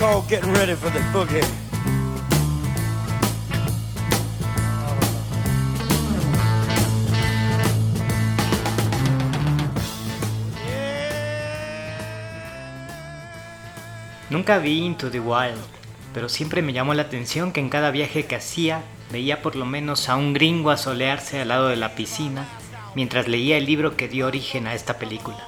called getting ready for the boogie. Nunca vi Into the Wild, pero siempre me llamó la atención que en cada viaje que hacía veía por lo menos a un gringo asolearse al lado de la piscina mientras leía el libro que dio origen a esta película.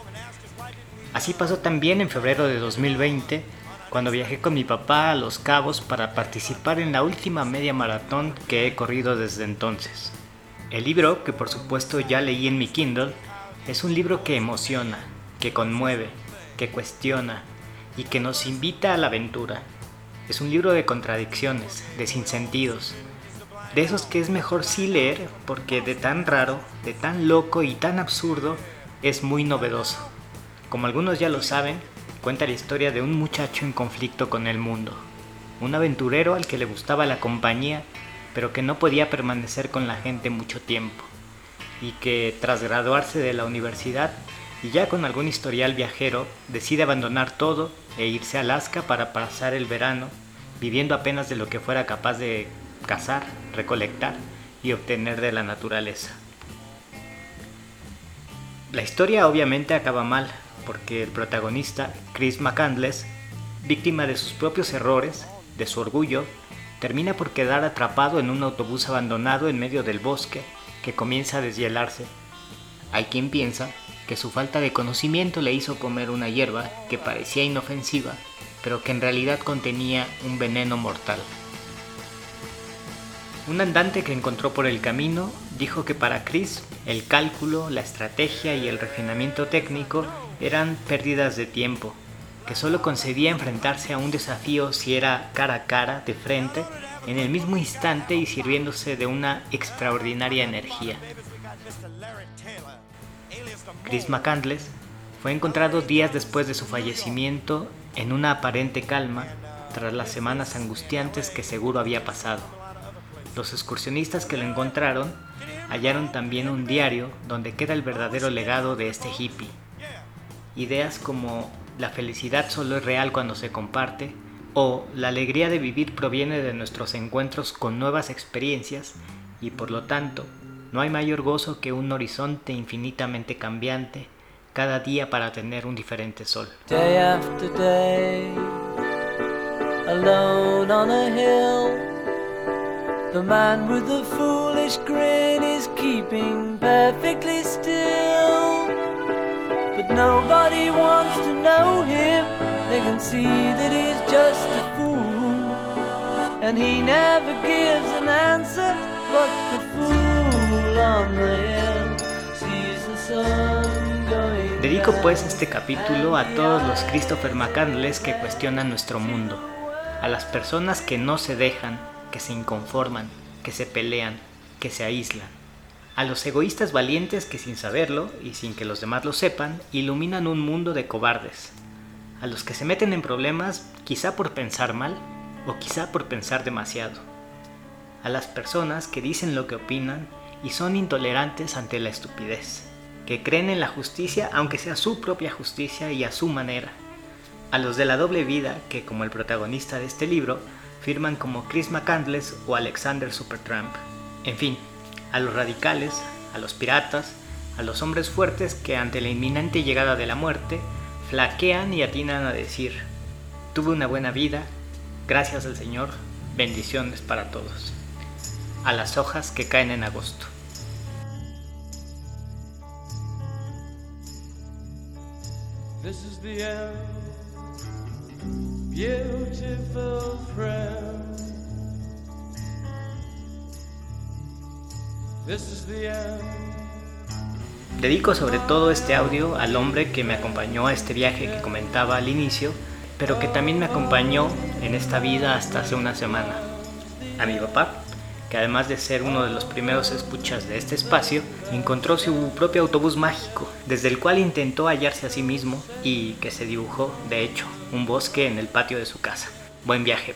Así pasó también en febrero de 2020 cuando viajé con mi papá a Los Cabos para participar en la última media maratón que he corrido desde entonces. El libro, que por supuesto ya leí en mi Kindle, es un libro que emociona, que conmueve, que cuestiona y que nos invita a la aventura. Es un libro de contradicciones, de sinsentidos, de esos que es mejor sí leer porque de tan raro, de tan loco y tan absurdo es muy novedoso. Como algunos ya lo saben, cuenta la historia de un muchacho en conflicto con el mundo, un aventurero al que le gustaba la compañía, pero que no podía permanecer con la gente mucho tiempo, y que tras graduarse de la universidad y ya con algún historial viajero, decide abandonar todo e irse a Alaska para pasar el verano, viviendo apenas de lo que fuera capaz de cazar, recolectar y obtener de la naturaleza. La historia obviamente acaba mal, porque el protagonista, Chris McCandless, víctima de sus propios errores, de su orgullo, termina por quedar atrapado en un autobús abandonado en medio del bosque que comienza a deshielarse. Hay quien piensa que su falta de conocimiento le hizo comer una hierba que parecía inofensiva, pero que en realidad contenía un veneno mortal. Un andante que encontró por el camino dijo que para Chris el cálculo, la estrategia y el refinamiento técnico eran pérdidas de tiempo, que solo concedía enfrentarse a un desafío si era cara a cara, de frente, en el mismo instante y sirviéndose de una extraordinaria energía. Chris McCandless fue encontrado días después de su fallecimiento en una aparente calma tras las semanas angustiantes que seguro había pasado. Los excursionistas que lo encontraron hallaron también un diario donde queda el verdadero legado de este hippie Ideas como la felicidad solo es real cuando se comparte o la alegría de vivir proviene de nuestros encuentros con nuevas experiencias y por lo tanto no hay mayor gozo que un horizonte infinitamente cambiante cada día para tener un diferente sol. Day after day, alone on a hill, the man with the foolish grin is keeping perfectly still. nobody wants to know him. They can see that he's just a fool. And he never gives an answer, but the fool Dedico pues este capítulo a todos los Christopher McCandless que cuestionan nuestro mundo, a las personas que no se dejan, que se inconforman, que se pelean, que se aíslan a los egoístas valientes que sin saberlo y sin que los demás lo sepan, iluminan un mundo de cobardes, a los que se meten en problemas quizá por pensar mal o quizá por pensar demasiado, a las personas que dicen lo que opinan y son intolerantes ante la estupidez, que creen en la justicia aunque sea su propia justicia y a su manera, a los de la doble vida que, como el protagonista de este libro, firman como Chris McCandless o Alexander Supertramp. En fin, a los radicales, a los piratas, a los hombres fuertes que ante la inminente llegada de la muerte flaquean y atinan a decir, tuve una buena vida, gracias al Señor, bendiciones para todos. A las hojas que caen en agosto. Dedico sobre todo este audio al hombre que me acompañó a este viaje que comentaba al inicio, pero que también me acompañó en esta vida hasta hace una semana. A mi papá, que además de ser uno de los primeros escuchas de este espacio, encontró su propio autobús mágico, desde el cual intentó hallarse a sí mismo y que se dibujó, de hecho, un bosque en el patio de su casa. Buen viaje.